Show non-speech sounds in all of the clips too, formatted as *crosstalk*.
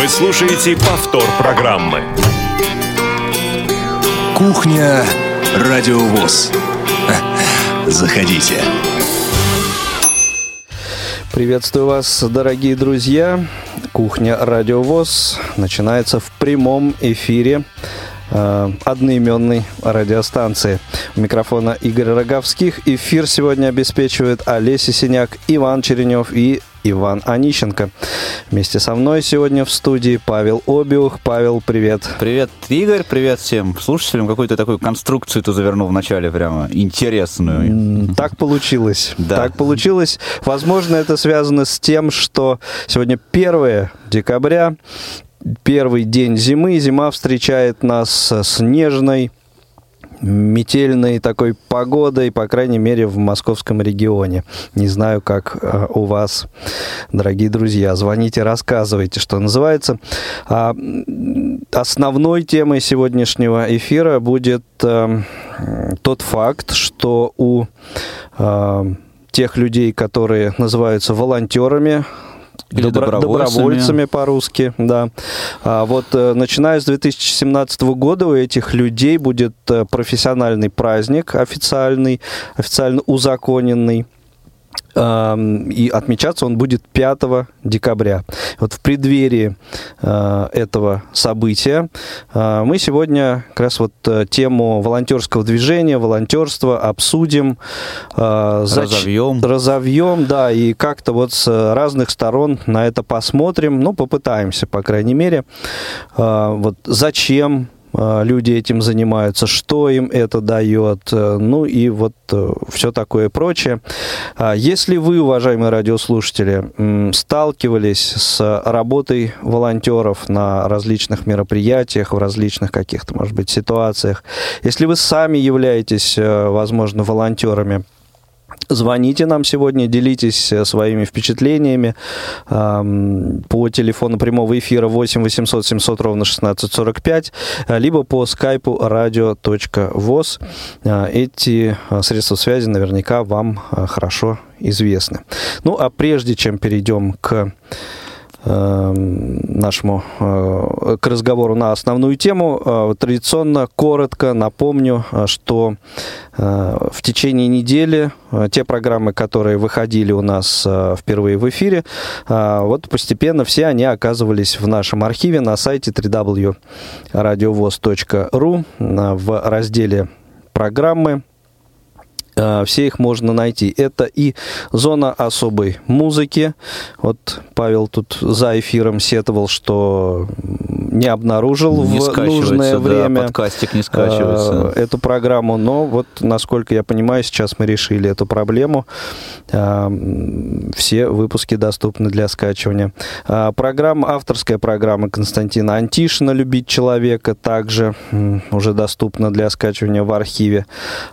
Вы слушаете повтор программы. Кухня Радиовоз. Заходите. Приветствую вас, дорогие друзья. Кухня Радиовоз начинается в прямом эфире э, одноименной радиостанции. У микрофона Игорь Роговских. Эфир сегодня обеспечивает Олеся Синяк, Иван Черенев и Иван Онищенко. Вместе со мной сегодня в студии Павел Обиух. Павел, привет. Привет, Игорь, привет всем слушателям. Какую-то такую конструкцию ты завернул в начале прямо интересную. Так получилось. Да. Так получилось. Возможно, это связано с тем, что сегодня 1 декабря, первый день зимы. Зима встречает нас снежной, метельной такой погодой, по крайней мере, в московском регионе. Не знаю, как э, у вас, дорогие друзья. Звоните, рассказывайте, что называется. А, основной темой сегодняшнего эфира будет э, тот факт, что у э, тех людей, которые называются волонтерами, или Добро, добровольцами. добровольцами по-русски, да. А вот э, начиная с 2017 года у этих людей будет э, профессиональный праздник официальный, официально узаконенный. И отмечаться он будет 5 декабря. Вот в преддверии э, этого события э, мы сегодня как раз вот э, тему волонтерского движения, волонтерства обсудим. Разовьем. Разовьем, да, и как-то вот с разных сторон на это посмотрим. Ну, попытаемся, по крайней мере. Вот зачем а, люди этим занимаются, что им это дает, э, ну и вот э, все такое прочее. А если вы, уважаемые радиослушатели, сталкивались с работой волонтеров на различных мероприятиях, в различных каких-то, может быть, ситуациях, если вы сами являетесь, э, возможно, волонтерами, Звоните нам сегодня, делитесь э, своими впечатлениями по телефону прямого эфира 8 800 700 ровно 1645, э, либо по скайпу radio.voz. Э, эти средства связи наверняка вам хорошо известны. Ну, а прежде чем перейдем к нашему к разговору на основную тему. Традиционно, коротко напомню, что Э, в течение недели э, те программы, которые выходили у нас э, впервые в эфире, вот постепенно все они оказывались в нашем архиве на сайте www.radiovoz.ru в разделе программы все их можно найти. Это и зона особой музыки. Вот Павел тут за эфиром сетовал, что не обнаружил не в нужное да, время подкастик не скачивается. Э, эту программу, но вот, насколько я понимаю, сейчас мы решили эту проблему. Э, все выпуски доступны для скачивания. Э, программа, авторская программа Константина Антишина «Любить человека» также уже доступна для скачивания в архиве.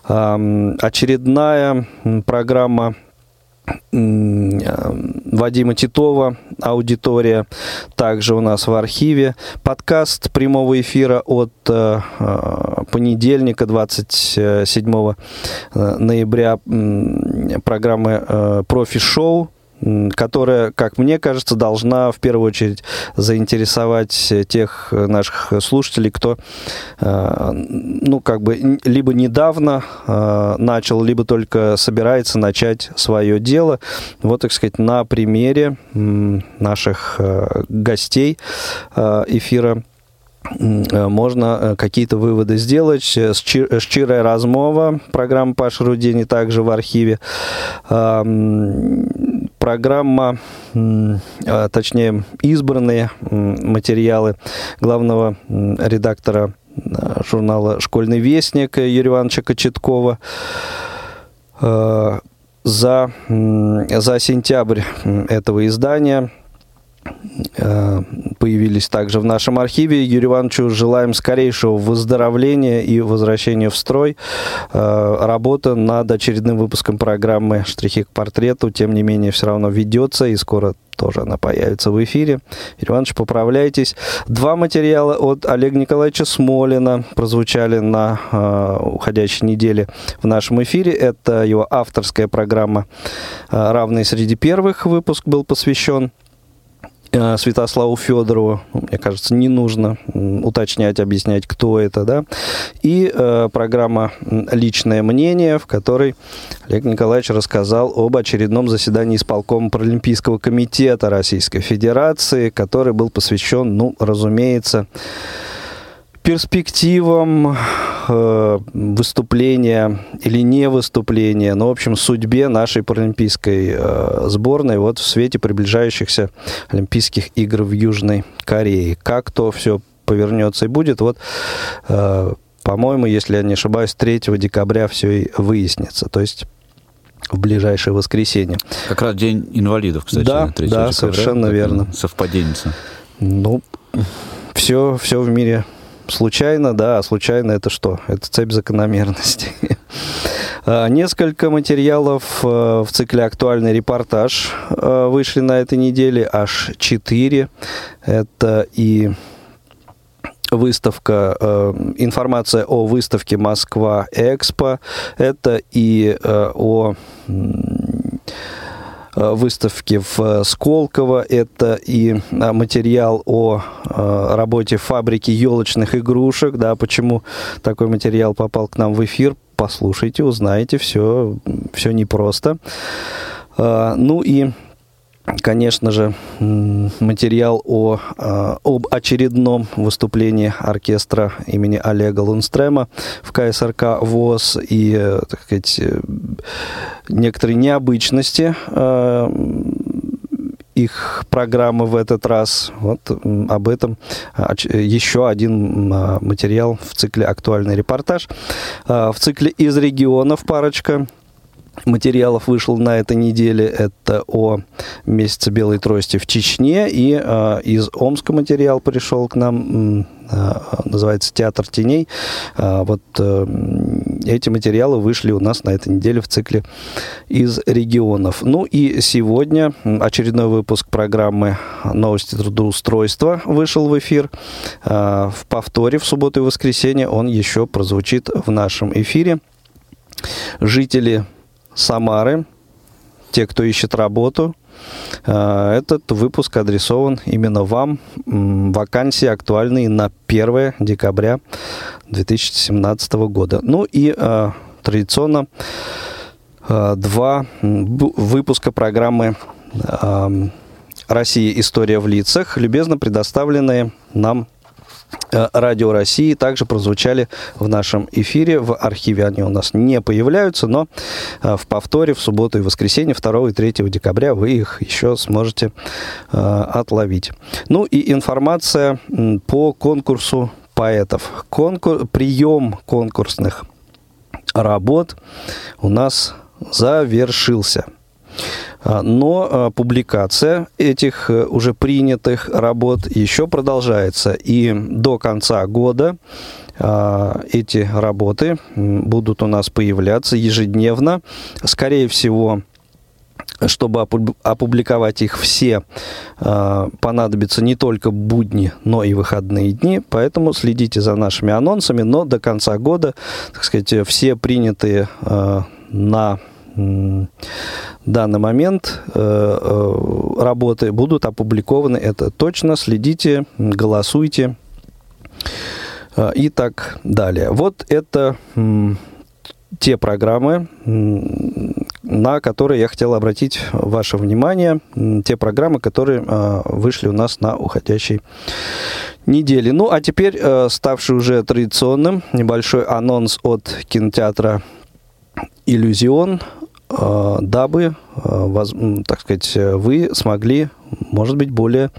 Очередная программа Вадима Титова, аудитория, также у нас в архиве. Подкаст прямого эфира от э, э понедельника, 27 э, ноября, программы э, «Профи-шоу» которая, как мне кажется, должна в первую очередь заинтересовать тех наших слушателей, кто, э, ну, как бы, либо недавно э, начал, либо только собирается начать свое дело. Вот, так сказать, на примере наших э, гостей эфира можно какие-то выводы сделать. Щирая размова, программа Паши Рудини также в архиве программа, а, точнее, избранные материалы главного редактора а, журнала «Школьный вестник» Юрия Ивановича Кочеткова а, за, за сентябрь этого издания – появились также в нашем архиве. Юрию Ивановичу желаем скорейшего выздоровления и возвращения в строй. Э, работа над очередным выпуском программы «Штрихи к портрету», тем не менее, все равно ведется, и скоро тоже она появится в эфире. Юрий Иванович, поправляйтесь. Два материала от Олега Николаевича Смолина прозвучали на э, уходящей неделе в нашем эфире. Это его авторская программа э, «Равные среди первых» выпуск был посвящен Святославу Федорову, мне кажется, не нужно уточнять, объяснять, кто это, да, и э, программа «Личное мнение», в которой Олег Николаевич рассказал об очередном заседании исполкома Паралимпийского комитета Российской Федерации, который был посвящен, ну, разумеется, перспективам э, выступления или не выступления, но, в общем, судьбе нашей паралимпийской э, сборной вот в свете приближающихся Олимпийских игр в Южной Корее. Как то все повернется и будет, вот, э, по-моему, если я не ошибаюсь, 3 декабря все и выяснится. То есть в ближайшее воскресенье. Как раз День инвалидов, кстати. Да, да, декабря, совершенно верно. Совпадение. Ну, все, все в мире случайно, да, а случайно это что? Это цепь закономерностей. *laughs* А, несколько материалов э, в цикле «Актуальный репортаж» э, вышли на этой неделе, аж четыре. Это и выставка, э, информация о выставке Москва Экспо, это и о Э, выставки в э, Сколково. Это и э, материал о работе фабрики елочных игрушек. Да, почему такой материал попал к нам в эфир? Послушайте, узнаете, все, все непросто. Ну и конечно же, материал о, а, об очередном выступлении оркестра имени Олега Лунстрема в КСРК ВОЗ и, э, так сказать, э, некоторые необычности э, их программы в этот раз. Вот об этом еще один материал в цикле «Актуальный репортаж». В цикле «Из регионов» парочка материалов вышел на этой неделе. Это о месяце белой трости в Чечне. И э, из Омска материал пришел к нам, э, называется «Театр теней». Э, вот э, эти материалы вышли у нас на этой неделе в цикле из регионов. Ну и сегодня очередной выпуск программы «Новости трудоустройства» вышел в эфир. Э, в повторе в субботу и воскресенье он еще прозвучит в нашем эфире. Жители Самары, те, кто ищет работу. Э, этот выпуск адресован именно вам. Вакансии актуальные на 1 декабря 2017 года. Ну и э, традиционно э, два выпуска программы «Россия. История в лицах», любезно предоставленные нам Радио России также прозвучали в нашем эфире. В архиве они у нас не появляются, но э, в повторе в субботу и воскресенье 2 и 3 декабря вы их еще сможете э, отловить. Ну и информация по конкурсу поэтов. Конкур... Прием конкурсных работ у нас завершился. А, но а, публикация этих э, уже принятых работ еще продолжается. И до конца года а, эти работы будут у нас появляться ежедневно. Скорее всего, чтобы опубликовать их все, понадобится не только будни, но и выходные дни. Поэтому следите за нашими анонсами. Но до конца года, так сказать, все принятые на данный момент э, э, работы будут опубликованы. Это точно. Следите, голосуйте э, и так далее. Вот это те программы, на которые я хотел обратить ваше внимание, те программы, которые вышли у нас на уходящей неделе. Ну, а теперь, ставший уже традиционным, небольшой анонс от кинотеатра «Иллюзион», дабы, э, так сказать, вы смогли, может быть, более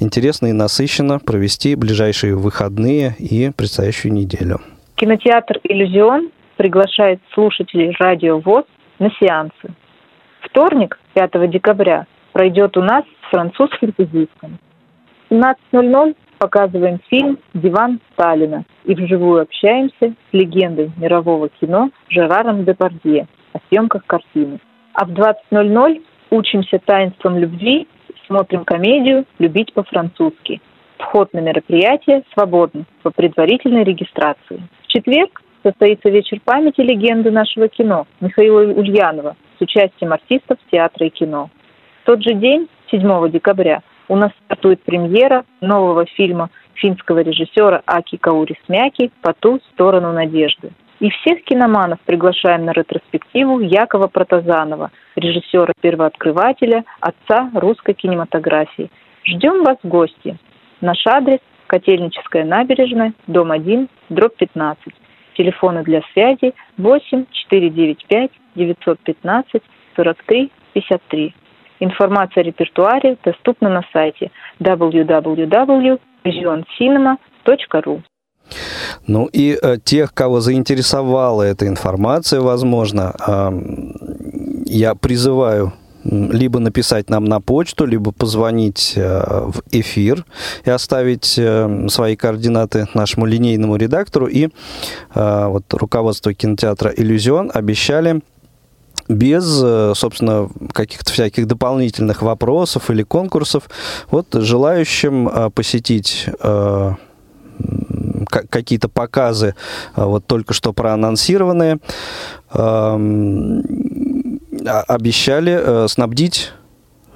интересно и насыщенно провести ближайшие выходные и предстоящую неделю. Кинотеатр «Иллюзион» приглашает слушателей радио ВОЗ на сеансы. Вторник, 5 декабря, пройдет у нас с французским языком. В 17.00 показываем фильм «Диван Сталина» и вживую общаемся с легендой мирового кино Жераром Депардье – о съемках картины. А в 20.00 учимся таинствам любви, смотрим комедию «Любить по-французски». Вход на мероприятие свободен по предварительной регистрации. В четверг состоится вечер памяти легенды нашего кино Михаила Ульянова с участием артистов театра и кино. В тот же день, 7 декабря, у нас стартует премьера нового фильма финского режиссера Аки Каури Смяки «По ту сторону надежды». И всех киноманов приглашаем на ретроспективу Якова Протазанова, режиссера-первооткрывателя, отца русской кинематографии. Ждем вас в гости. Наш адрес – Котельническая набережная, дом 1, дробь 15. Телефоны для связи 8 495 915 43 53. Информация о репертуаре доступна на сайте www.visioncinema.ru. Ну и э, тех, кого заинтересовала эта информация, возможно, э, я призываю либо написать нам на почту, либо позвонить э, в эфир и оставить э, свои координаты нашему линейному редактору. И э, вот руководство кинотеатра «Иллюзион» обещали без, собственно, каких-то всяких дополнительных вопросов или конкурсов, вот желающим посетить какие-то показы, вот только что проанонсированные, эм, обещали э, снабдить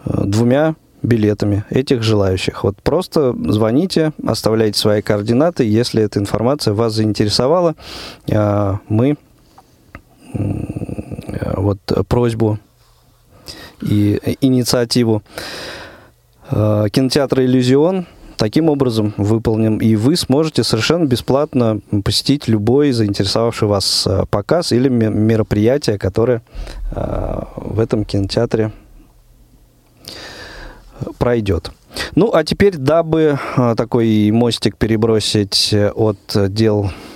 э, двумя билетами этих желающих. Вот просто звоните, оставляйте свои координаты. Если эта информация вас заинтересовала, э, мы вот просьбу и инициативу кинотеатра «Иллюзион» таким образом выполним, и вы сможете совершенно бесплатно посетить любой заинтересовавший вас э, показ или мероприятие, которое э, в этом кинотеатре пройдет. Ну, а теперь, дабы э, такой мостик перебросить от дел Э,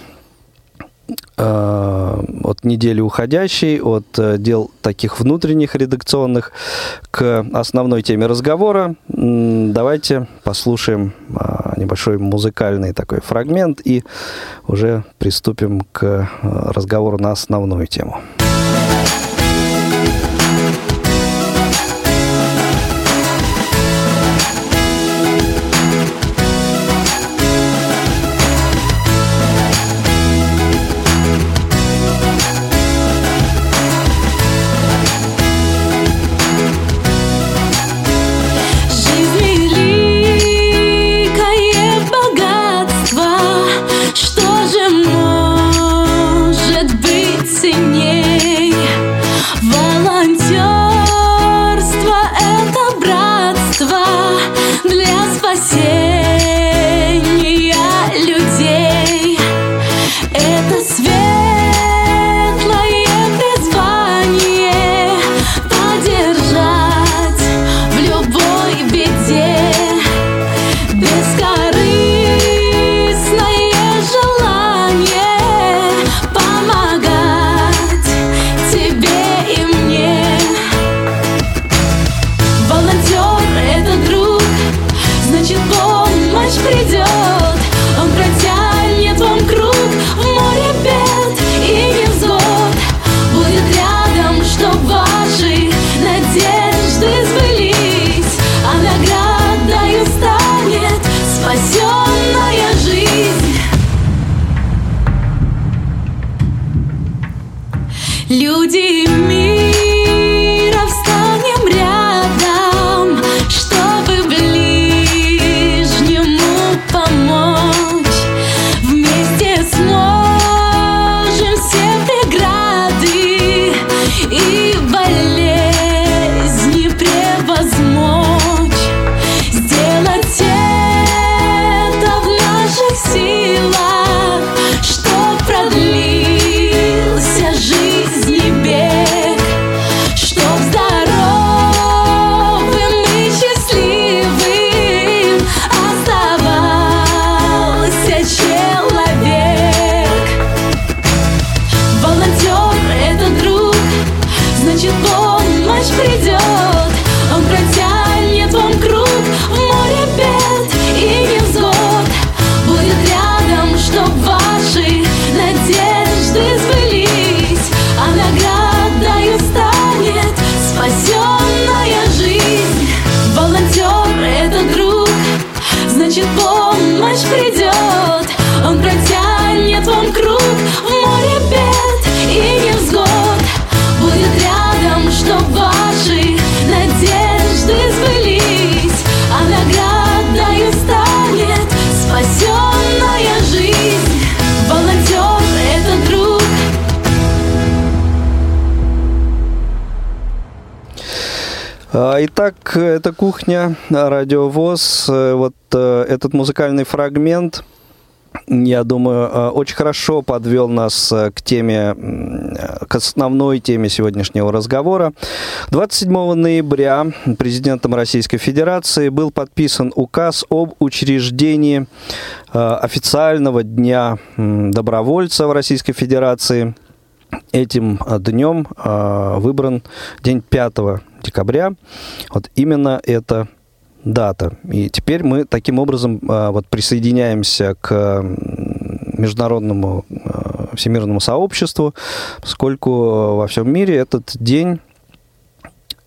от недели уходящей, от э, дел таких внутренних редакционных к основной теме разговора. Давайте послушаем э, небольшой музыкальный такой фрагмент и уже приступим к разговору на основную тему. Итак, это кухня, радиовоз. Э, вот э, этот музыкальный фрагмент, я думаю, э, очень хорошо подвел нас к теме, к основной теме сегодняшнего разговора. 27 ноября президентом Российской Федерации был подписан указ об учреждении официального дня добровольца в Российской Федерации – этим а, днем а, выбран день 5 декабря. Вот именно эта дата. И теперь мы таким образом а, вот присоединяемся к международному всемирному сообществу, поскольку во всем мире этот день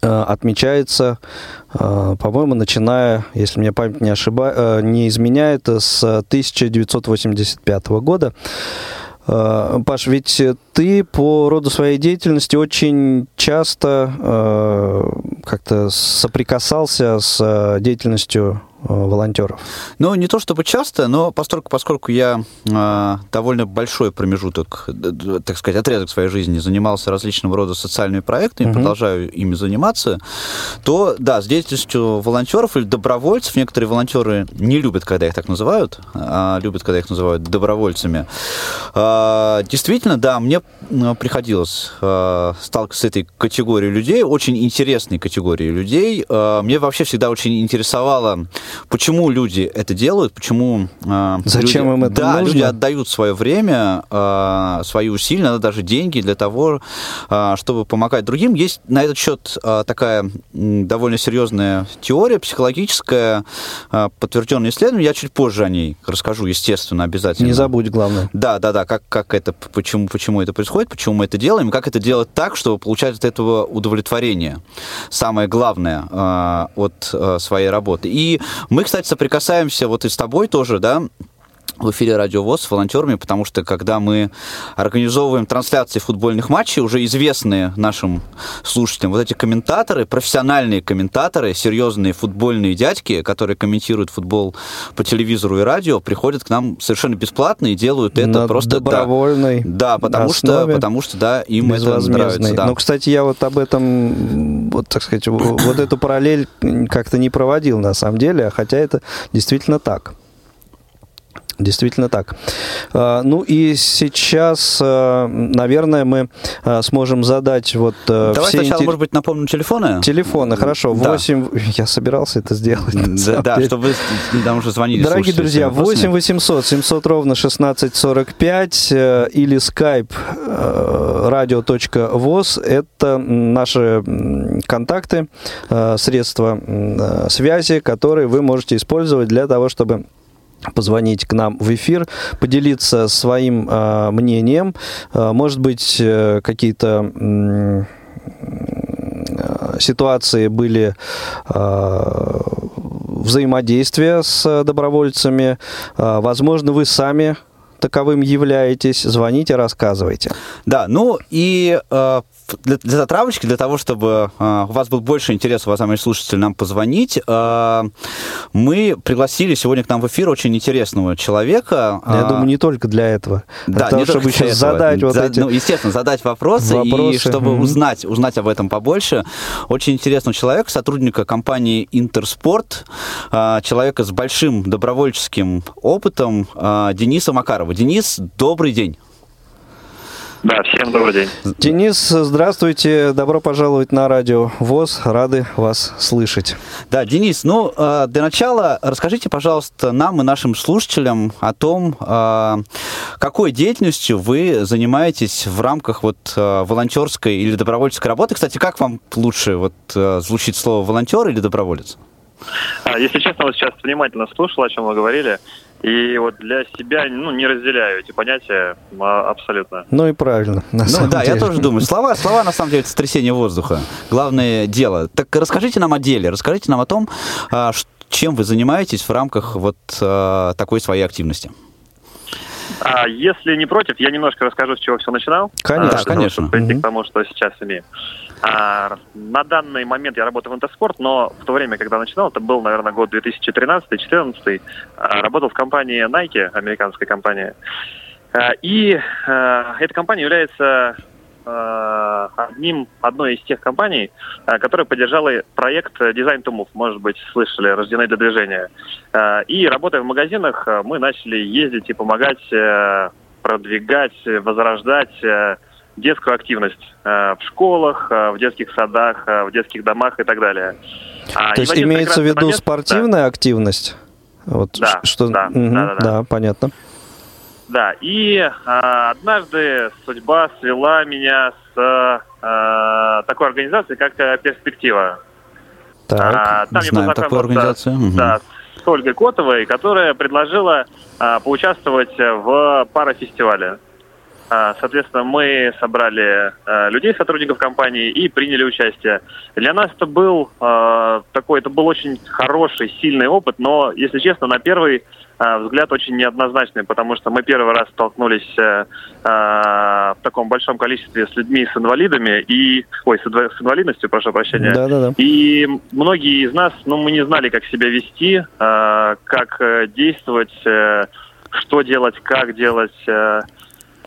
отмечается, по-моему, начиная, если мне память не, ошиба... не изменяет, с 1985 года. Э, Паш, ведь ты по роду своей деятельности очень часто э, как-то соприкасался с э, деятельностью волонтеров? Ну, не то чтобы часто, но поскольку, поскольку я э, довольно большой промежуток, так сказать, отрезок своей жизни занимался различного рода социальными проектами, угу. продолжаю ими заниматься, то, да, с деятельностью волонтеров или добровольцев, некоторые волонтеры не любят, когда их так называют, а любят, когда их называют добровольцами. Э, действительно, да, мне приходилось э, сталкиваться с этой категорией людей, очень интересной категорией людей. Э, мне вообще всегда очень интересовало Почему люди это делают? Почему э, Зачем люди, им это да, нужно? люди отдают свое время, э, свои усилия, иногда даже деньги для того, э, чтобы помогать другим. Есть на этот счет э, такая довольно серьезная теория психологическая, э, подтвержденное исследование. Я чуть позже о ней расскажу, естественно, обязательно. Не забудь, главное. Да, да, да. Как, как это, почему, почему это происходит, почему мы это делаем, как это делать так, чтобы получать от этого удовлетворение. Самое главное э, от э, своей работы. И мы, кстати, соприкасаемся вот и с тобой тоже, да, в эфире Радио ВОЗ с волонтерами, потому что когда мы организовываем трансляции футбольных матчей, уже известные нашим слушателям, вот эти комментаторы, профессиональные комментаторы, серьезные футбольные дядьки, которые комментируют футбол по телевизору и радио, приходят к нам совершенно бесплатно и делают это На просто... добровольной Да, да потому что, потому что, да, им это нравится. Да. Ну, кстати, я вот об этом, вот, так сказать, вот эту параллель как-то не проводил на самом деле, хотя это действительно так. Действительно так. А, ну и сейчас, а, наверное, мы а, сможем задать вот Давай все сначала, интер... может быть, напомним телефоны. Телефоны, хорошо. 8... Да. *laughs* Я собирался это сделать. Да, да чтобы нам уже звонили. Дорогие друзья, 8 800 700 ровно 1645 э, или skype э, radio.voz – это наши контакты, э, средства связи, которые вы можете использовать для того, чтобы позвонить к нам в эфир, поделиться своим э, мнением, э, может быть, э, какие-то э, ситуации были э, взаимодействия с добровольцами, э, возможно, вы сами таковым являетесь, звоните, рассказывайте. Да, ну и э, для, для затравочки, для того, чтобы э, у вас был больше интерес, уважаемые слушатели, нам позвонить, э, мы пригласили сегодня к нам в эфир очень интересного человека. Я э, думаю, не только для этого. Да, того, чтобы еще этого. задать За, вот эти... Ну, естественно, задать вопросы, вопросы. и чтобы mm-hmm. узнать, узнать об этом побольше. Очень интересного человека, сотрудника компании «Интерспорт», э, человека с большим добровольческим опытом, э, Дениса Макарова. Денис, добрый день. Да, всем добрый день. Денис, здравствуйте. Добро пожаловать на радио ВОЗ. Рады вас слышать. Да, Денис, ну, э, для начала расскажите, пожалуйста, нам и нашим слушателям о том, э, какой деятельностью вы занимаетесь в рамках вот э, волонтерской или добровольческой работы. Кстати, как вам лучше вот звучит слово волонтер или доброволец? Если честно, вот сейчас внимательно слушал, о чем вы говорили. И вот для себя ну, не разделяю эти понятия а, абсолютно. Ну и правильно. На ну да, деле. я тоже думаю. Слова, слова на самом деле сотрясение воздуха. Главное дело. Так расскажите нам о деле, расскажите нам о том, а, чем вы занимаетесь в рамках вот а, такой своей активности. А если не против, я немножко расскажу, с чего все начинал. Конечно, а, конечно. Прийти угу. к тому, что сейчас имею. А, на данный момент я работаю в Интерспорт, но в то время, когда начинал, это был, наверное, год 2013-2014, а, работал в компании Nike, американской компании. А, и эта компания является одним, одной из тех компаний, которая поддержала проект Design to Move, может быть, слышали, рождены для движения. И работая в магазинах, мы начали ездить и помогать э, продвигать, возрождать э, детскую активность э, в школах, э, в детских садах, э, в детских домах и так далее. А, То есть имеется в виду момент, спортивная да. активность? Вот да, что... да, угу, да, да, да. Да, понятно. Да, и э, однажды судьба свела меня с э, такой организацией, как «Перспектива». Так, а, там знаем я такую организацию. Угу. Да, с Ольгой Котовой, которая предложила а, поучаствовать в парафестивале. А, соответственно, мы собрали а, людей, сотрудников компании, и приняли участие. Для нас это был а, такой, это был очень хороший, сильный опыт, но, если честно, на первый взгляд очень неоднозначный, потому что мы первый раз столкнулись в таком большом количестве с людьми с инвалидами и, ой, с, инвалидностью, прошу прощения. Да, да, да. И многие из нас, ну, мы не знали, как себя вести, как э, действовать, э, что делать, как делать.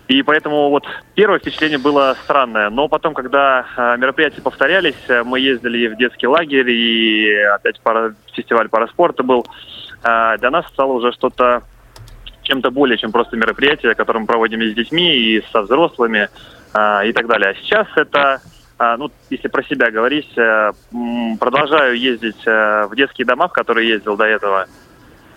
И поэтому вот первое впечатление было странное. Но потом, когда э, мероприятия повторялись, э, мы ездили в детский лагерь, и опять пара, фестиваль параспорта был, э, для нас стало уже что-то чем-то более, чем просто мероприятие, которое мы проводим и с детьми, и со взрослыми, э, и так далее. А сейчас это, ну, если про себя говорить, э, продолжаю ездить э, в детские дома, в которые ездил до этого.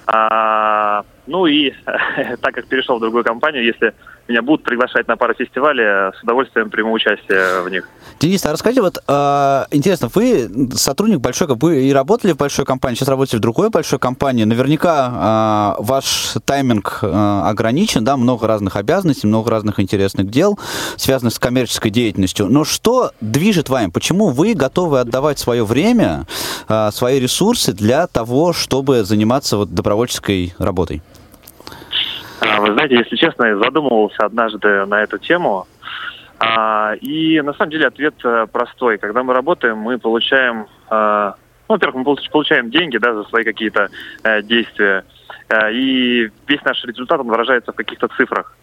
А, ну и *laughs* так как перешел в другую компанию, если меня будут приглашать на пару фестивалей, с удовольствием приму участие в них. Денис, а расскажите, вот э, интересно, вы сотрудник большой, вы и работали в большой компании, сейчас работаете в другой большой компании, наверняка э, ваш тайминг ограничен, да, много разных обязанностей, много разных интересных дел, связанных с коммерческой деятельностью, но что движет вами, почему вы готовы отдавать свое время, свои ресурсы для того, чтобы заниматься вот добровольческой работой? А, вы знаете, если честно, я задумывался однажды на эту тему. А, и на самом деле ответ э, простой. Когда мы работаем, мы получаем, а, ну, во-первых, мы получаем деньги да, за свои какие-то э, действия. Э, и весь наш результат он выражается в каких-то цифрах.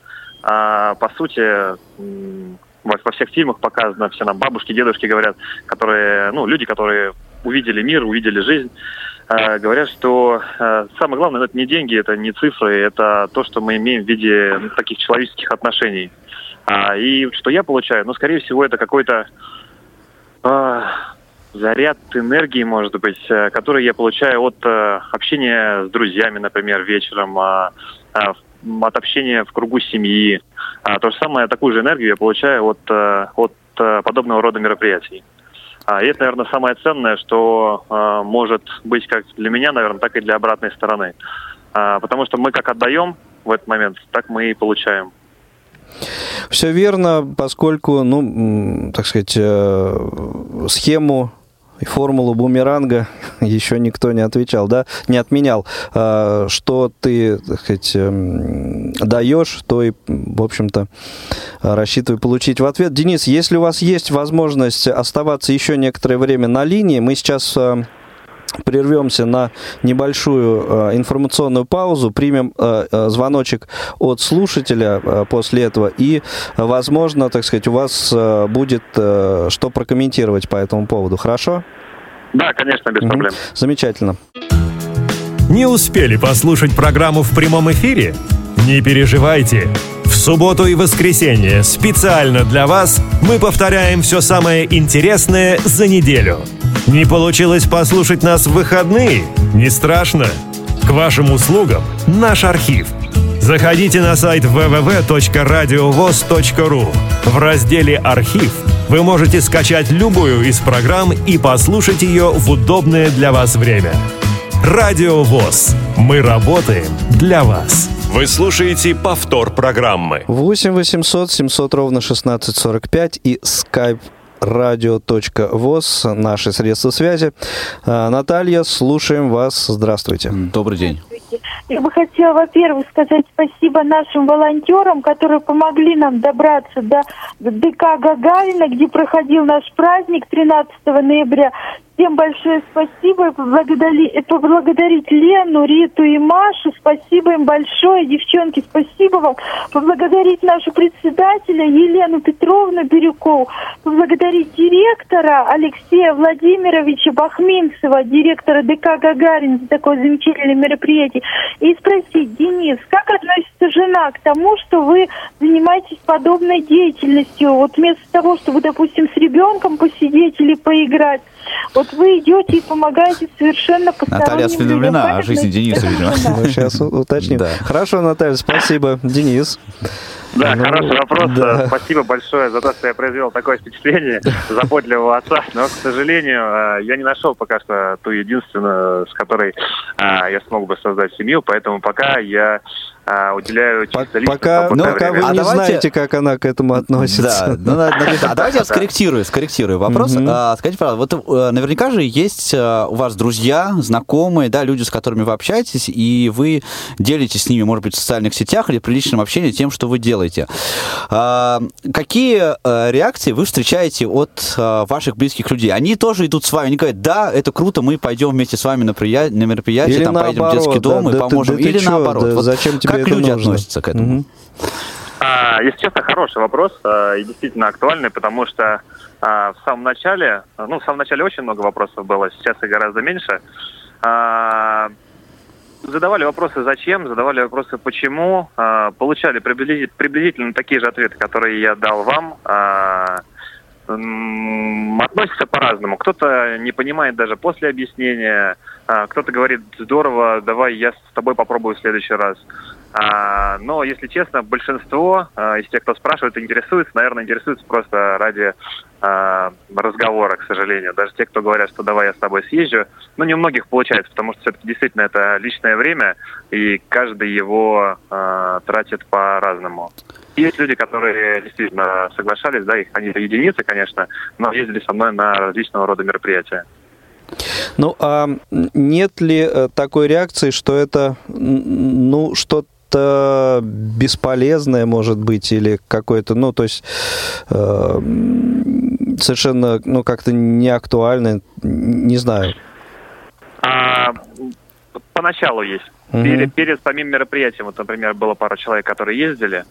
По сути, во всех фильмах показано, все нам бабушки, дедушки говорят, которые, ну, люди, которые увидели мир, увидели жизнь, э, говорят, что э, самое главное это не деньги, это не цифры, это то, что мы имеем в виде таких человеческих отношений. А, и что я получаю, ну, скорее всего, это какой-то э, заряд энергии, может быть, э, который я получаю от э, общения с друзьями, например, вечером, э, э, от общения в кругу семьи. А, то же самое, такую же энергию я получаю от, э, от э, подобного рода мероприятий. А, это, наверное, самое ценное, что э, может быть как для меня, наверное, так и для обратной стороны. А, потому что мы как отдаем в этот момент, так мы и получаем. Все верно, поскольку, ну, так сказать, э, схему формулу бумеранга *laughs* еще никто не отвечал, да, не отменял. А, что ты, сказать, эм, даешь, то и, в общем-то, рассчитывай получить в ответ. Денис, если у вас есть возможность оставаться еще некоторое время на линии, мы сейчас э, прервемся на небольшую э, информационную паузу, примем э, э, звоночек от слушателя э, после этого, и, возможно, так сказать, у вас э, будет э, что прокомментировать по этому поводу. Хорошо? Да, конечно, без угу. проблем. Замечательно. Не успели послушать программу в прямом эфире? Не переживайте. В субботу и воскресенье специально для вас мы повторяем все самое интересное за неделю – не получилось послушать нас в выходные? Не страшно. К вашим услугам наш архив. Заходите на сайт www.radiovoz.ru. В разделе «Архив» вы можете скачать любую из программ и послушать ее в удобное для вас время. Радио ВОЗ. Мы работаем для вас. Вы слушаете повтор программы. 8 800 700 ровно 1645 и skype радио.воз, наши средства связи. А, Наталья, слушаем вас. Здравствуйте. Добрый день. Я бы хотела, во-первых, сказать спасибо нашим волонтерам, которые помогли нам добраться до ДК Гагарина, где проходил наш праздник 13 ноября. Всем большое спасибо. Поблагодарить, поблагодарить Лену, Риту и Машу. Спасибо им большое. Девчонки, спасибо вам. Поблагодарить нашу председателя Елену Петровну Бирюкову. Поблагодарить директора Алексея Владимировича Бахминцева, директора ДК «Гагарин» за такое замечательное мероприятие. И спросить, Денис, как относится жена к тому, что вы занимаетесь подобной деятельностью? Вот вместо того, чтобы, допустим, с ребенком посидеть или поиграть, вот вы идете и помогаете совершенно посторонним Наталья осведомлена о жизни Дениса, видимо. Мы сейчас уточним. Да. Хорошо, Наталья, спасибо. Денис. Да, Ну, хороший вопрос. да. Спасибо большое за то, что я произвел такое впечатление *laughs* заботливого отца. Но, к сожалению, э, я не нашел пока что ту единственную, с которой э, я смог бы создать семью, поэтому пока я э, уделяю чисто лично Пока, свободное пока вы. А не давайте- знаете, как она к этому Да, относится. ну, надо- надо- а давайте я скорректирую, скорректирую вопрос. А, скажите, пожалуйста, вот э, наверняка же есть э, у вас друзья, знакомые, да, люди, с которыми вы общаетесь, и вы делитесь с ними, может быть, в социальных сетях или при личном общении тем, что вы делаете. А, Какие э, реакции вы встречаете от ваших близких людей? Они тоже идут с вами, они говорят, да, это круто, мы пойдем вместе с вами на, прия- на мероприятие, Или там, поедем в детский наоборот, дом да, и да ты- поможем. да ты Или чё, наоборот. да Вот зачем тебе как это люди нужно? относятся к этому? А, если честно, хороший вопрос э, и действительно актуальный, потому что а, в самом начале, ну, в самом начале очень много вопросов было, сейчас их гораздо меньше. А, задавали вопросы зачем, задавали вопросы почему, а, получали приблизи- приблизительно такие же ответы, которые я дал вам. А, относятся по-разному. Кто-то не понимает даже после объяснения, а, кто-то говорит, здорово, давай я с тобой попробую в следующий раз. А, но, если честно, большинство а, из тех, кто спрашивает, интересуется, наверное, интересуется просто ради а, разговора, к сожалению. Даже те, кто говорят, что давай я с тобой съезжу, ну, не у многих получается, потому что все-таки действительно это личное время, и каждый его тратит по-разному. Есть люди, которые действительно соглашались, да, их они единицы, конечно, но ездили со мной на различного рода мероприятия. Ну, а нет ли э, такой реакции, что это, ну, что-то бесполезное, может быть, или какое-то, ну, то есть э, совершенно, ну, как-то неактуальное, не знаю. А, поначалу есть. Мгм. Перед, перед самим мероприятием, вот, например, было пара человек, которые ездили.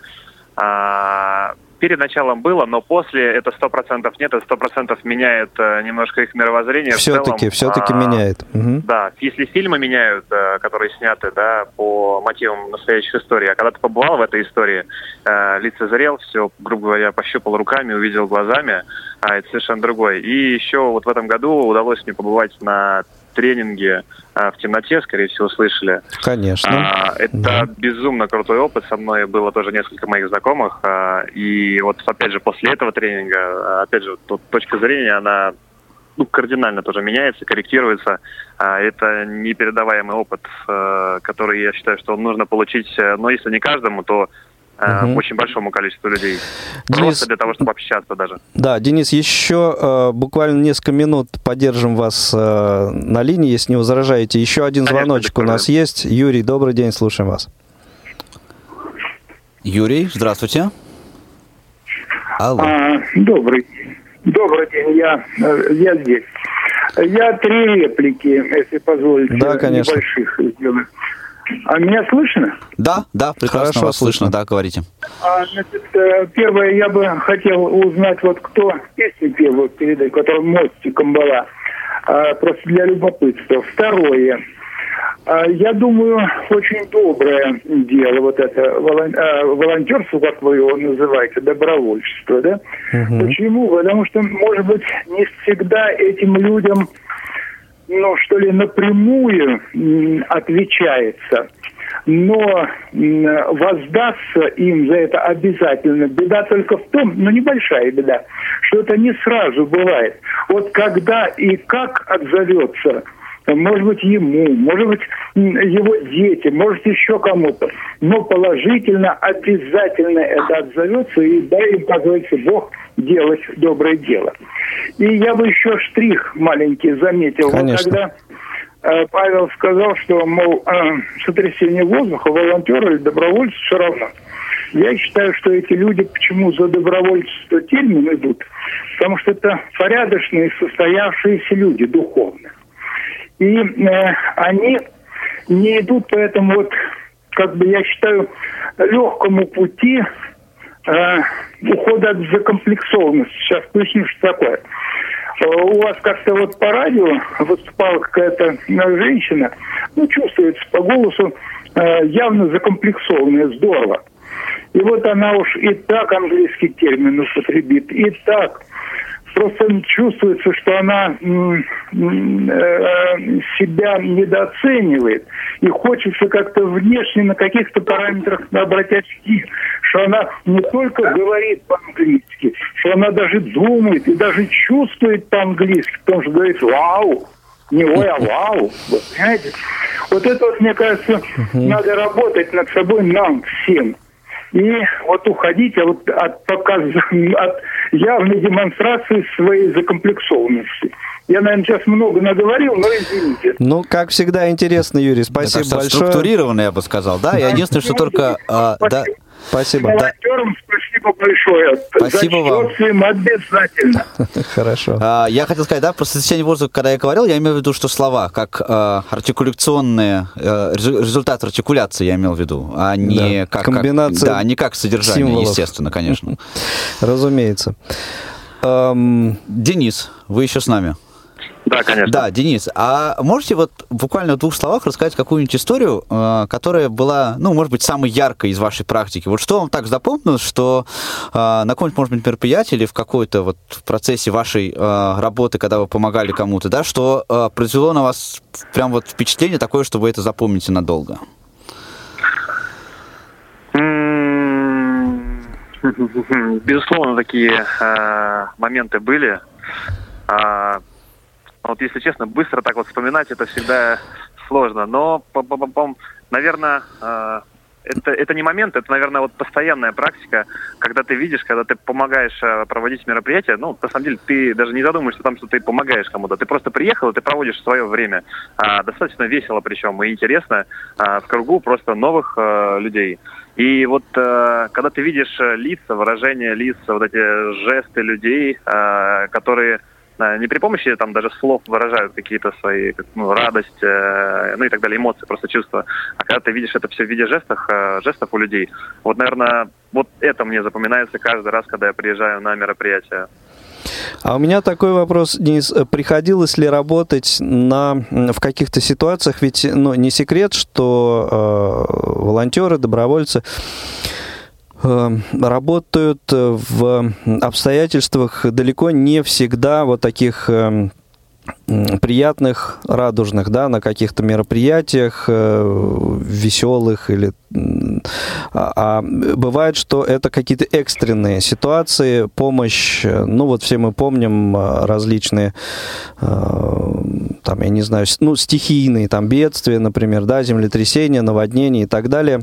А, перед началом было, но после это сто процентов нет, это сто процентов меняет э, немножко их мировоззрение. Все-таки, все-таки А, меняет. Мгм. Да, если фильмы меняют, э, которые сняты, да, по мотивам настоящих историй, а когда ты побывал в этой истории, э, лицезрел, все, грубо говоря, пощупал руками, увидел глазами, а это совершенно другой. И еще вот в этом году удалось мне побывать на тренинге э, в темноте, скорее всего, слышали. Конечно. А, это Да. безумно крутой опыт. Со мной было тоже несколько моих знакомых. а, и вот опять же после этого тренинга, а, опять же, тут точка зрения, она ну, кардинально тоже меняется, корректируется. А, это непередаваемый опыт, который я считаю, что нужно получить, э, но если не каждому, то Мгм. очень большому количеству людей. Денис, Просто для того, чтобы общаться даже. Да, Денис, еще э, буквально несколько минут поддержим вас э, на линии, если не возражаете. Еще один Конечно, звоночек у нас есть. Юрий, добрый день, слушаем вас. Юрий, здравствуйте. Алло. А, добрый. Добрый день, я, э, я здесь. Я три реплики, если позволите, Да, конечно. небольших сделаю. А меня слышно? Да, да, прекрасно Хорошо вас слышно. слышно. Да, говорите. А, значит, э, первое, я бы хотел узнать, вот кто песню пел вот передать, которая мостиком была. А, просто для любопытства. Второе. А, Я думаю, очень доброе дело, вот это а, волонтерство, как вы его называете, добровольчество, да? Почему? Потому что, может быть, не всегда этим людям, ну, что ли, напрямую отвечается, но воздастся им за это обязательно. Беда только в том, ну, небольшая беда, что это не сразу бывает. Вот когда и как отзовется может быть, ему, может быть, его детям, может, еще кому-то. Но положительно, обязательно это отзовется, и дай им, как говорится, Бог делать доброе дело. И я бы еще штрих маленький заметил. Вот Конечно. когда э, Павел сказал, что, мол, э, сотрясение воздуха волонтеру или добровольцу все равно. Я считаю, что эти люди почему за добровольчество термин идут? Потому что это порядочные, состоявшиеся люди духовно. И э, они не идут по этому вот, как бы я считаю, легкому пути э, ухода от закомплексованности. Сейчас поясню, что такое. Э, у вас как-то вот по радио выступала какая-то женщина, ну, чувствуется по голосу, э, явно закомплексованная, здорово. И вот она уж и так английский термин употребит, и так просто чувствуется, что она э, себя недооценивает. И хочется как-то внешне на каких-то параметрах обратить что она не только говорит по-английски, что она даже думает и даже чувствует по-английски, потому что говорит «вау», не ой, а вау. Понимаете? Вот это вот, мне кажется, надо работать над собой нам всем и вот уходить от, от, показ, *laughs* от явной демонстрации своей закомплексованности. Я, наверное, сейчас много наговорил, но извините. Ну, как всегда, интересно, Юрий. Спасибо да, большое. Структурированно, я бы сказал, да? Я единственное, что только... А, да, Спасибо. Волонтерам спасибо большое. Спасибо вам. обязательно. *laughs* Хорошо. А, я хотел сказать, да, про состояние воздуха, когда я говорил, я имел в виду, что слова, как э, артикуляционные, э, результат артикуляции я имел в виду, а не Да, как... комбинация как, Да, не как содержание, символов. естественно, конечно. *laughs* Разумеется. Денис, вы еще с нами? Да, конечно. Да, Денис, а можете вот буквально в двух словах рассказать какую-нибудь историю, э, которая была, ну, может быть, самой яркой из вашей практики? Вот что вам так запомнилось, что э, на каком-нибудь, может быть, мероприятии или в какой-то вот процессе вашей э, работы, когда вы помогали кому-то, да, что э, произвело на вас прям вот впечатление такое, что вы это запомните надолго? *laughs* Безусловно, такие э, моменты были. А, вот если честно, быстро так вот вспоминать, это всегда сложно. Но, наверное, это, это не момент, это, наверное, вот постоянная практика, когда ты видишь, когда ты помогаешь э, проводить мероприятие, ну, на самом деле, ты даже не задумаешься о том, что ты помогаешь кому-то. Ты просто приехал, и ты проводишь свое время. А, достаточно весело причем и интересно а, в кругу просто новых а, людей. И вот э, когда ты видишь э, лица, выражения лиц, вот эти жесты людей, э, которые э, не при помощи там даже слов выражают какие-то свои ну, радость, э, ну и так далее, эмоции, просто чувства. А когда ты видишь это все в виде жестов, э, жестов у людей, вот, наверное, вот это мне запоминается каждый раз, когда я приезжаю на мероприятие. А у меня такой вопрос, Денис. Приходилось ли работать на, в каких-то ситуациях? Ведь ну, не секрет, что э, волонтеры, добровольцы э, работают в обстоятельствах далеко не всегда вот таких э, приятных, радужных, да, на каких-то мероприятиях э, веселых или а, а бывает, что это какие-то экстренные ситуации, помощь, ну вот все мы помним э, различные, э, там, я не знаю, ну стихийные, там бедствия, например, да, землетрясения, наводнения и так далее.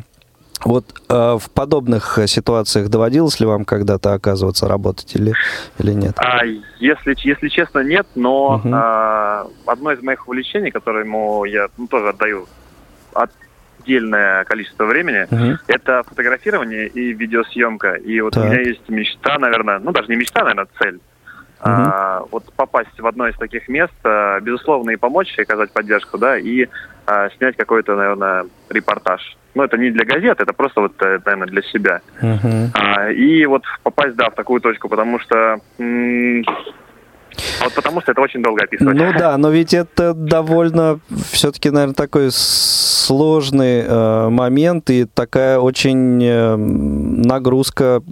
Вот э, в подобных ситуациях доводилось ли вам когда-то оказываться работать или, или нет? А, если, если честно, нет, но угу. а, одно из моих увлечений, которому я ну, тоже отдаю отдельное количество времени, угу. это фотографирование и видеосъемка. И вот так. у меня есть мечта, наверное, ну даже не мечта, наверное, цель. Uh-huh. А, вот попасть в одно из таких мест, а, безусловно, и помочь, и оказать поддержку, да, и а, снять какой-то, наверное, репортаж. Ну, это не для газет, это просто вот, э, наверное, для себя. Uh-huh. А, и вот попасть, да, в такую точку, потому что м- вот потому что это очень долго описывать. Ну да, но ведь *laughs* это довольно все-таки, наверное, такой сложный э, момент и такая очень э, нагрузка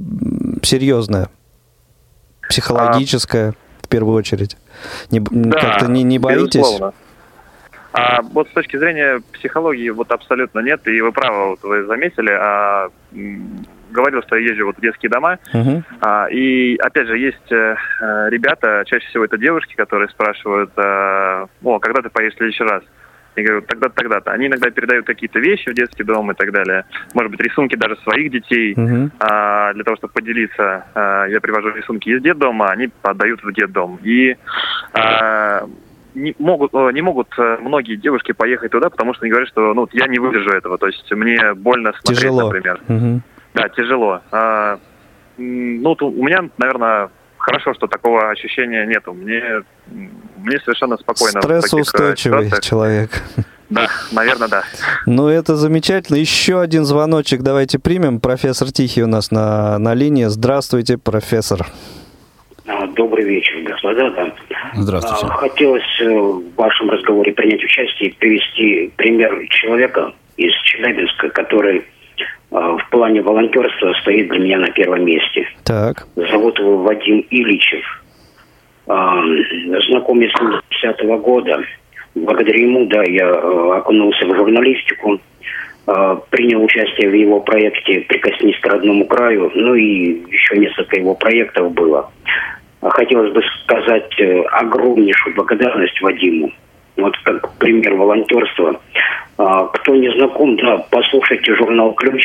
серьезная, психологическая а, в первую очередь. Не, да, как-то не, не боитесь? Безусловно. А вот с точки зрения психологии вот абсолютно нет, и вы правы, вот вы заметили, а, говорил, что я езжу вот в детские дома, uh-huh. а, и опять же есть э, ребята, чаще всего это девушки, которые спрашивают, э, о, когда ты поедешь в следующий раз? Я говорю, тогда-то, тогда-то. Они иногда передают какие-то вещи в детский дом и так далее. Может быть, рисунки даже своих детей. Uh-huh. А, для того, чтобы поделиться, а, я привожу рисунки из детдома, они отдают в детдом. И а, не могут, не могут многие девушки поехать туда, потому что они говорят, что ну, я не выдержу этого. То есть мне больно смотреть, Тяжело. например. Угу. Да, тяжело. А, ну, у меня, наверное, хорошо, что такого ощущения нету. Мне, мне совершенно спокойно. Стрессоустойчивый человек. Да, наверное, да. Ну, это замечательно. Еще один звоночек давайте примем. Профессор Тихий у нас на, на линии. Здравствуйте, профессор. А, добрый вечер, господа. Да. Здравствуйте. А, хотелось э, в вашем разговоре принять участие и привести пример человека из Челябинска, который а, в плане волонтерства стоит для меня на первом месте. Так. Зовут его Вадим Иличев. Знакомый с 70 -го года благодаря ему, да, я э, окунулся в журналистику, принял участие в его проекте «Прикоснись к родному краю», ну и еще несколько его проектов было. Хотелось бы сказать э, огромнейшую благодарность Вадиму. Вот как пример волонтерства. Кто не знаком, да, послушайте журнал «Ключ».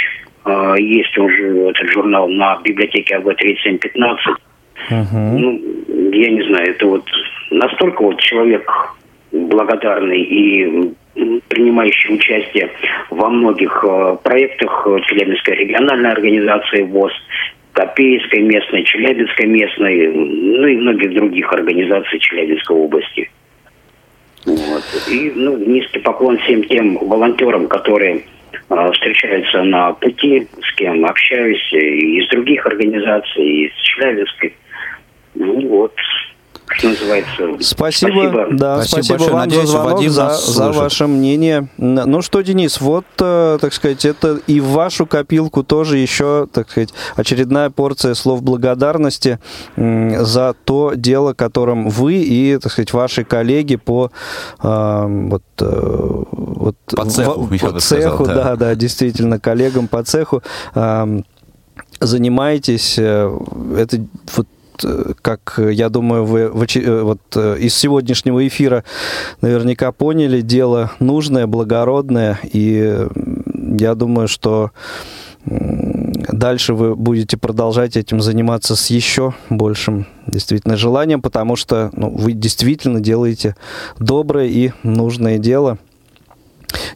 Есть уже этот журнал на библиотеке АВ-3715. Uh-huh. Ну, я не знаю, это вот настолько вот человек благодарный и принимающий участие во многих э, проектах э, Челябинской региональной организации ВОЗ, Копейской местной, Челябинской местной, ну и многих других организаций Челябинской области. Вот. И ну, низкий поклон всем тем волонтерам, которые э, встречаются на пути, с кем общаюсь, и из других организаций, и из Челябинской. Ну вот, что называется. Спасибо, спасибо. да, спасибо, спасибо большое. вам Надеюсь, за звонок, Вадим за, за ваше мнение. Ну что, Денис, вот, э, так сказать, это и в вашу копилку тоже еще, так сказать, очередная порция слов благодарности за то дело, которым вы и, так сказать, ваши коллеги по э, вот, э, вот по цеху, в, по цеху сказал, да. да, да, действительно, коллегам по цеху занимаетесь. Это вот как я думаю, вы э, вот э, из сегодняшнего эфира наверняка поняли, дело нужное, благородное, и я думаю, что дальше вы будете продолжать этим заниматься с еще большим действительно желанием, потому что ну, вы действительно делаете доброе и нужное дело.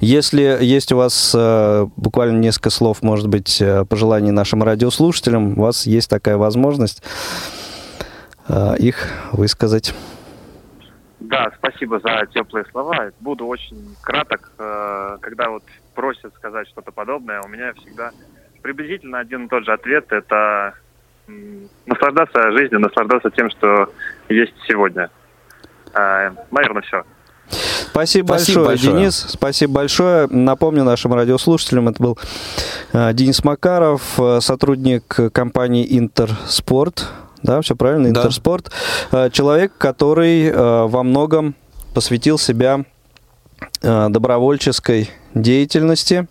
Если есть у вас э, буквально несколько слов, может быть, пожеланий нашим радиослушателям, у вас есть такая возможность. Э, их высказать. Да, спасибо за теплые слова. Буду очень краток. Э, когда вот просят сказать что-то подобное, у меня всегда приблизительно один и тот же ответ. Это наслаждаться жизнью, наслаждаться тем, что есть сегодня. Э, наверное, все. Спасибо, Спасибо большое, большое, Денис. Спасибо большое. Напомню нашим радиослушателям, это был Денис Макаров, сотрудник компании Интерспорт да, все правильно, да. Интерспорт. Э, человек, который э, во многом посвятил себя э, добровольческой деятельности.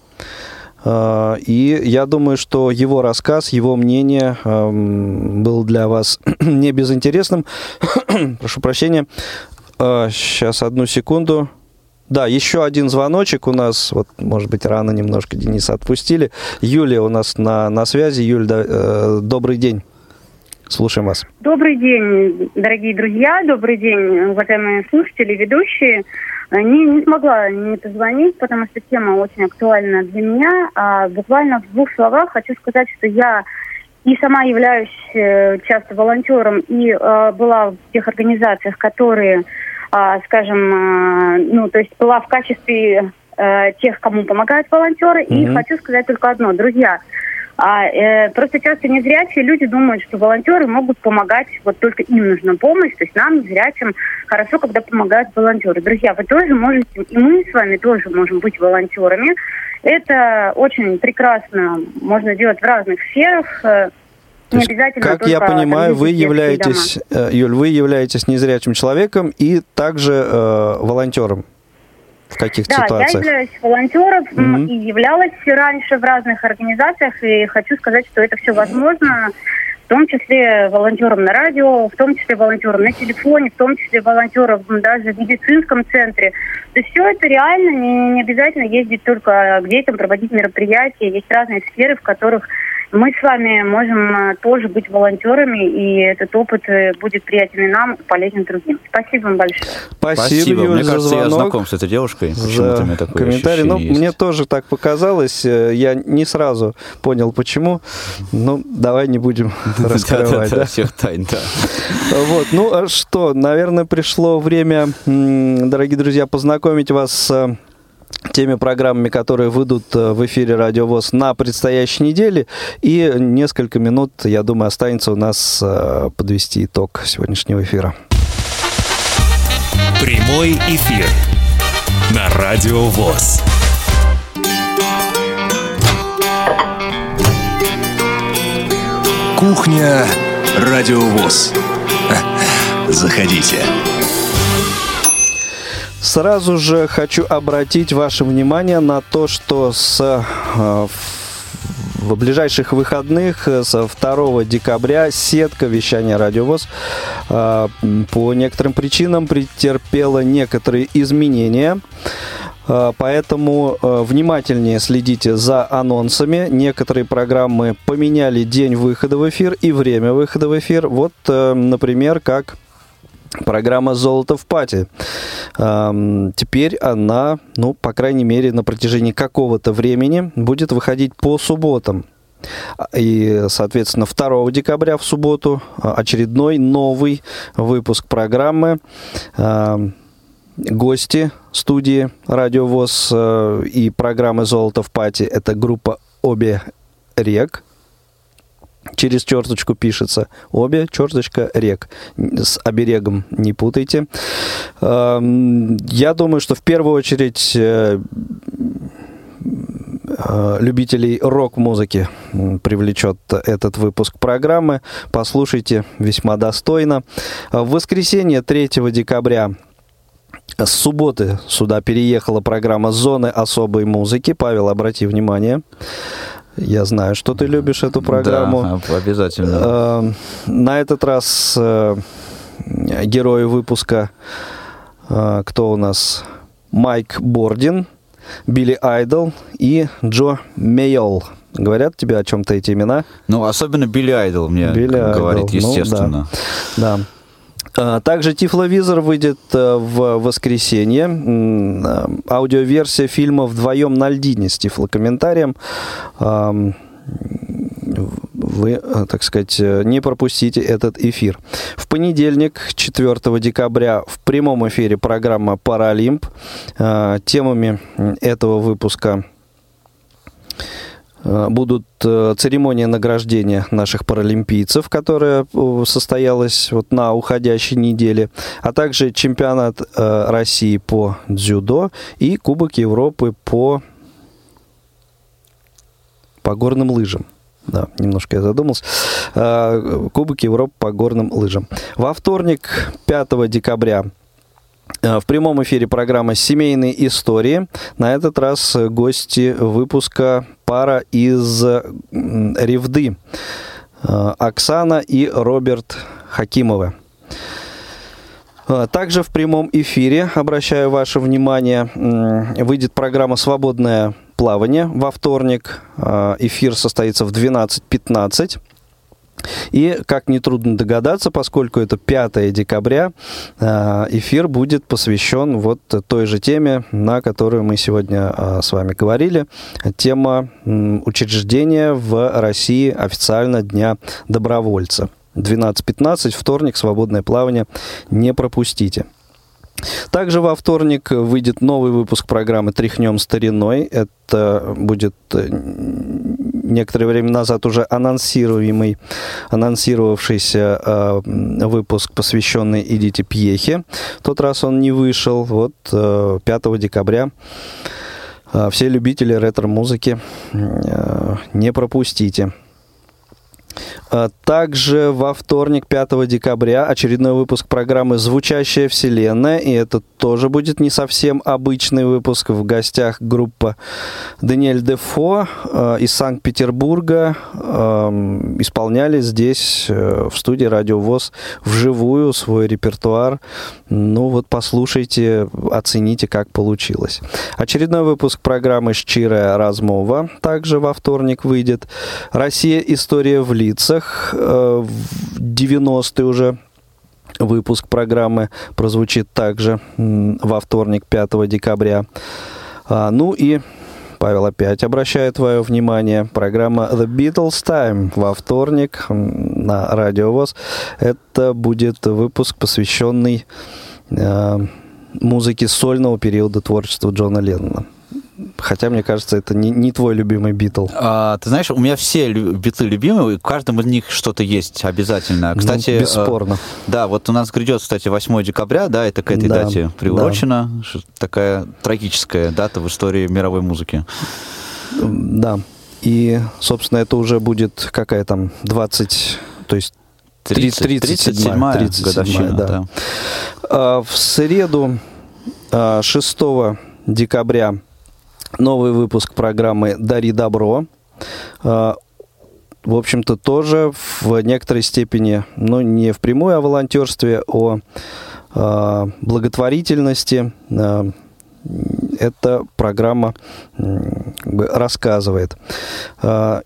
И я думаю, что его рассказ, его мнение был для вас *clears throat* не безинтересным. *clears throat* Прошу прощения. Сейчас одну секунду. Да, еще один звоночек у нас, вот, может быть, рано немножко Дениса отпустили. Юлия у нас на, на связи. Юль, да, добрый день. Слушаем вас. Добрый день, дорогие друзья, добрый день, уважаемые слушатели, ведущие. Не, не смогла не позвонить, потому что тема очень актуальна для меня. А буквально в двух словах хочу сказать, что я и сама являюсь э, часто волонтером и э, была в тех организациях, которые, э, скажем, э, ну, то есть была в качестве э, тех, кому помогают волонтеры. Mm-hmm. И хочу сказать только одно, друзья, а э, просто часто незрячие люди думают, что волонтеры могут помогать, вот только им нужна помощь, то есть нам, незрячим, хорошо, когда помогают волонтеры. Друзья, вы тоже можете, и мы с вами тоже можем быть волонтерами. Это очень прекрасно можно делать в разных сферах. Э, не обязательно как я понимаю, вы являетесь, дома. Э, Юль, вы являетесь незрячим человеком и также э, волонтером в каких да, ситуациях? Да, я являюсь волонтером mm-hmm. и являлась раньше в разных организациях, и хочу сказать, что это все возможно, в том числе волонтером на радио, в том числе волонтером на телефоне, в том числе волонтером даже в медицинском центре. То есть все это реально, не, не обязательно ездить только к детям, проводить мероприятия. Есть разные сферы, в которых мы с вами можем э, тоже быть волонтерами, и этот опыт э, будет приятен нам, полезен другим. Спасибо вам большое. Спасибо, Спасибо. Юль, Мне за кажется, я звонок. знаком с этой девушкой. Почему-то меня такое комментарий. Ну, есть. мне тоже так показалось. Э, Я не сразу понял, почему. Ну, давай не будем *laughs* раскрывать. Да-да-да, да? всех тайн, да. *laughs* Вот, ну а что, наверное, пришло время, дорогие друзья, познакомить вас с теми программами, которые выйдут э, в эфире Радио ВОЗ на предстоящей неделе. И несколько минут, я думаю, останется у нас э, подвести итог сегодняшнего эфира. Прямой эфир на Радио ВОЗ. Кухня Радиовоз. *laughs* Заходите. Сразу же хочу обратить ваше внимание на то, что с э, в ближайших выходных э, со 2 декабря сетка вещания Радиовоз э, по некоторым причинам претерпела некоторые изменения. Поэтому внимательнее следите за анонсами. Некоторые программы поменяли день выхода в эфир и время выхода в эфир. Вот, например, как программа «Золото в пати». Теперь она, ну, по крайней мере, на протяжении какого-то времени будет выходить по субботам. И, соответственно, 2 декабря в субботу а, очередной новый выпуск программы. Гости студии «Радио ВОЗ» э, и программы «Золото в пати» — это группа «Обе рек», через черточку пишется. Обе, черточка, рек. С оберегом не путайте. Эм, Я думаю, что в первую очередь э, э, любителей рок-музыки привлечет этот выпуск программы. Послушайте, весьма достойно. В воскресенье 3 декабря с субботы сюда переехала программа «Зоны особой музыки». Павел, обрати внимание. Я знаю, что ты любишь эту программу. Да, обязательно. Э, На этот раз э, герои выпуска э, кто у нас? Майк Бордин, Билли Айдол и Джо Мейол. Говорят тебе о чем-то эти имена? Ну, особенно Билли Айдол мне Билли говорит, ну, естественно. Да. А, Также Тифловизор выйдет э, в воскресенье. Э, Аудиоверсия фильма «Вдвоем на льдине» с тифлокомментарием. Вы, э, так сказать, э, не пропустите этот эфир. В понедельник, 4 декабря, в прямом эфире программа «Паралимп». А, Темами этого выпуска будут э, церемония награждения наших паралимпийцев, которая э, состоялась вот на уходящей неделе, а также чемпионат э, России по дзюдо и Кубок Европы по по горным лыжам. Да, немножко я задумался. Э, Кубок Европы по горным лыжам. Во вторник, 5 декабря, Э, В прямом эфире программа «Семейные истории». На этот раз э, гости выпуска пара из м, Ревды. Э, Оксана и Роберт Хакимовы. Э, Также в прямом эфире, обращаю ваше внимание, выйдет программа «Свободное плавание» во вторник. Э, Эфир состоится в 12.15. И, как нетрудно догадаться, поскольку это 5 декабря, э, эфир будет посвящен вот той же теме, на которую мы сегодня э, с вами говорили. Тема учреждения в России официально Дня добровольца. 12.15, вторник, свободное плавание. Не пропустите. Также во вторник выйдет новый выпуск программы «Тряхнем стариной». Это будет э, некоторое время назад уже анонсируемый, анонсировавшийся э, выпуск, посвященный Эдите Пьехе. В тот раз он не вышел. Вот э, 5 декабря э, все любители ретро-музыки не пропустите. А также во вторник, 5 декабря, очередной выпуск программы «Звучащая вселенная». И это тоже будет не совсем обычный выпуск. В гостях группа Даниэль Дефо э, из Санкт-Петербурга э, исполняли здесь, э, в студии «Радио ВОЗ», вживую свой репертуар. Ну вот послушайте, оцените, как получилось. Очередной выпуск программы «Щирая размова» также во вторник выйдет. «Россия. История в лицах». 90-й уже выпуск программы прозвучит также во вторник, 5 декабря. А, ну и Павел опять обращает твое внимание. Программа The Beatles Time во вторник на Радио ВОЗ. Это будет выпуск, посвященный э, музыке сольного периода творчества Джона Леннона. Хотя, мне кажется, это не, не твой любимый Битл. А, ты знаешь, у меня все битлы любимые, в каждом из них что-то есть обязательно. Ну, кстати, ну, бесспорно. Э, да, вот у нас грядет, кстати, 8 декабря, да, это к этой да, дате приурочено. Да. Такая трагическая дата в истории мировой музыки. Да. И, собственно, это уже будет какая там 20, то есть 30, 37, 37 годовщина, да. да. А, в среду 6 а, декабря новый выпуск программы «Дари добро». А, в общем-то, тоже в некоторой степени, ну, не впрямую о волонтерстве, о а, благотворительности. А, эта программа рассказывает.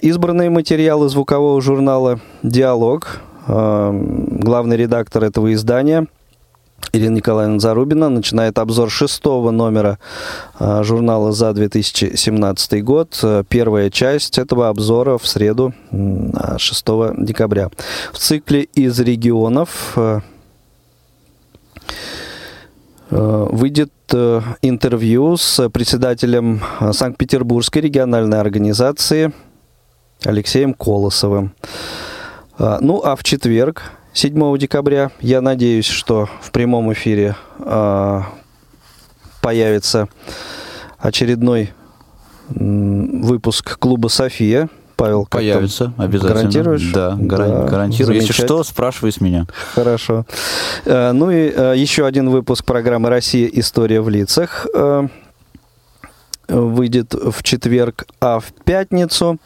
Избранные материалы звукового журнала «Диалог». Главный редактор этого издания – Ирина Николаевна Зарубина начинает обзор шестого номера а, журнала за 2017 год. Первая часть этого обзора в среду 6 декабря. В цикле «Из регионов» а, а, выйдет интервью с председателем Санкт-Петербургской региональной организации Алексеем Колосовым. Ну, а в четверг, 7 декабря. Я надеюсь, что в прямом эфире э, появится очередной выпуск клуба «София». Павел, появится обязательно. Гарантируешь? Да, гар- да гарантирую. Если что, спрашивай с меня. Хорошо. Э, ну и э, еще один выпуск программы «Россия. История в лицах» э, выйдет в четверг, а в пятницу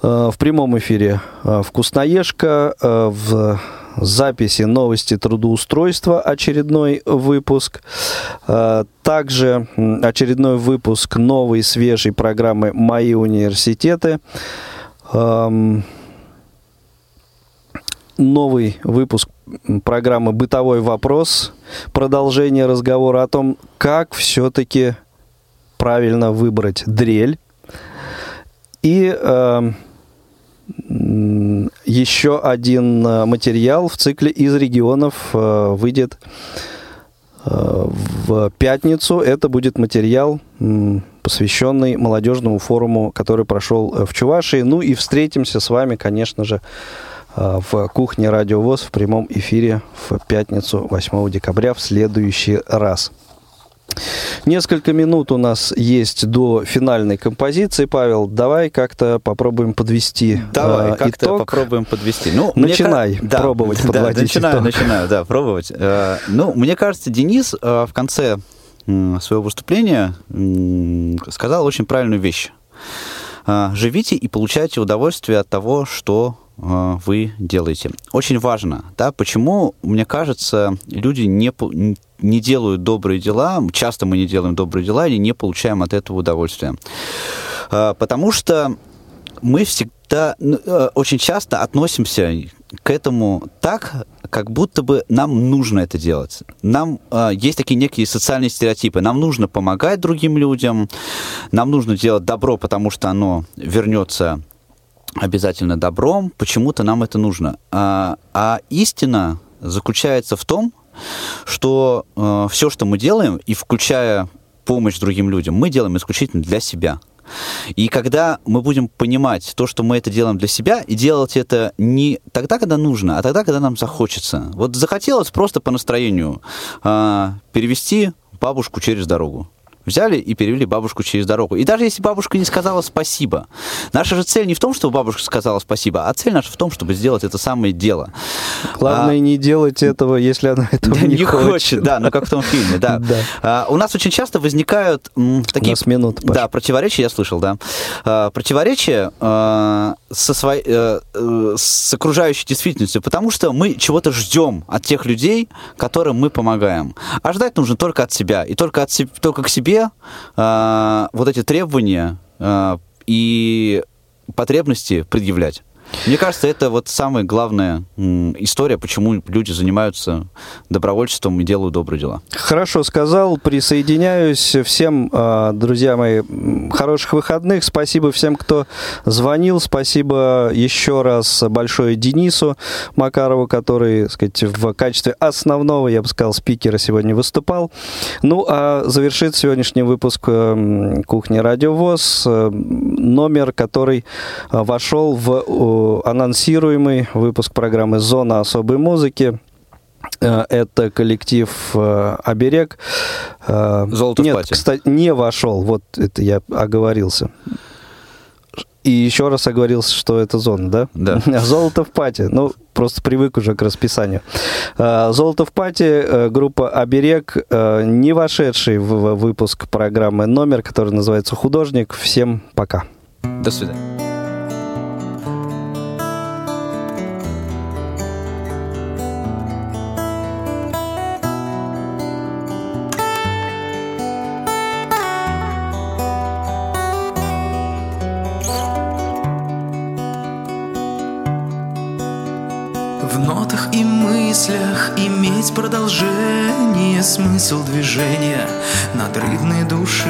в прямом эфире «Вкусноежка» в записи новости трудоустройства, очередной выпуск. А, также очередной выпуск новой свежей программы «Мои университеты». Новый выпуск программы «Бытовой вопрос». Продолжение разговора о том, как все-таки правильно выбрать дрель. И еще один э, материал в цикле из регионов э, выйдет э, в пятницу. Это будет материал, посвященный молодежному форуму, который прошел в Чувашии. Ну и встретимся с вами, конечно же, в кухне Радио ВОЗ в прямом эфире в пятницу 8 декабря в следующий раз. Несколько минут у нас есть до финальной композиции, Павел. Давай как-то попробуем подвести Давай э, как-то итог. попробуем подвести. Ну, Начинай мне, пробовать да, подводить да, начинаю, итог. начинаю, да, пробовать. Э, ну, мне кажется, Денис э, в конце э, своего выступления э, сказал очень правильную вещь. Э, живите и получайте удовольствие от того, что вы делаете. Очень важно, да, почему, мне кажется, люди не, не делают добрые дела, часто мы не делаем добрые дела и не получаем от этого удовольствия. А, потому что мы всегда, ну, э, очень часто относимся к этому так, как будто бы нам нужно это делать. Нам э, есть такие некие социальные стереотипы. Нам нужно помогать другим людям, нам нужно делать добро, потому что оно вернется обязательно добром. Почему-то нам это нужно. А, а истина заключается в том, что э, все, что мы делаем, и включая помощь другим людям, мы делаем исключительно для себя. И когда мы будем понимать то, что мы это делаем для себя, и делать это не тогда, когда нужно, а тогда, когда нам захочется. Вот захотелось просто по настроению э, перевести бабушку через дорогу. Взяли и перевели бабушку через дорогу. И даже если бабушка не сказала спасибо, наша же цель не в том, чтобы бабушка сказала спасибо, а цель наша в том, чтобы сделать это самое дело. Главное а, не делать этого, если она *laughs* этого да, не, не хочет. хочет. Да, ну как в том фильме, да. *laughs* да. А, у нас очень часто возникают м, такие... У нас минута, Паш. Да, противоречия, я слышал, да. А, противоречия а, со своей, а, с окружающей действительностью, потому что мы чего-то ждем от тех людей, которым мы помогаем. А ждать нужно только от себя. И только, от, только к себе а, вот эти требования а, и потребности предъявлять. Мне кажется, это вот самая главная история, почему люди занимаются добровольчеством и делают добрые дела. Хорошо сказал, присоединяюсь. Всем, а, друзья мои, хороших выходных. Спасибо всем, кто звонил. Спасибо еще раз большое Денису Макарову, который, так сказать, в качестве основного, я бы сказал, спикера сегодня выступал. Ну, а завершит сегодняшний выпуск э, «Кухни Радиовоз» э, номер, который э, вошел в анонсируемый выпуск программы «Зона особой музыки». Э, это коллектив э, «Оберег». Э, Золото Нет, в пати. кстати, не вошел. Вот это я оговорился. И еще раз оговорился, что это зона, да? Да. *laughs* Золото в пати. Ну, просто привык уже к расписанию. Золото в пати, группа Оберег, не вошедший в выпуск программы номер, который называется Художник. Всем пока. До свидания. Мыслях иметь продолжение, смысл движения надрывной души.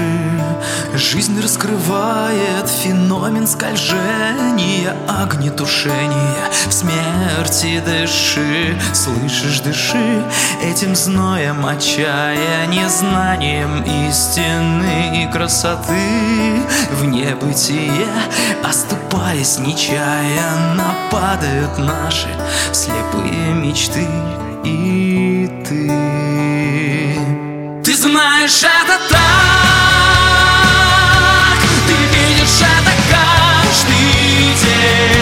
Жизнь раскрывает феномен скольжения, огнетушения. В смерти дыши, слышишь, дыши этим зноем отчаяния, знанием истины и красоты в небытие, оступаясь нечаянно, падают наши слепые мечты и ты. Ты знаешь это так, ты видишь это каждый день.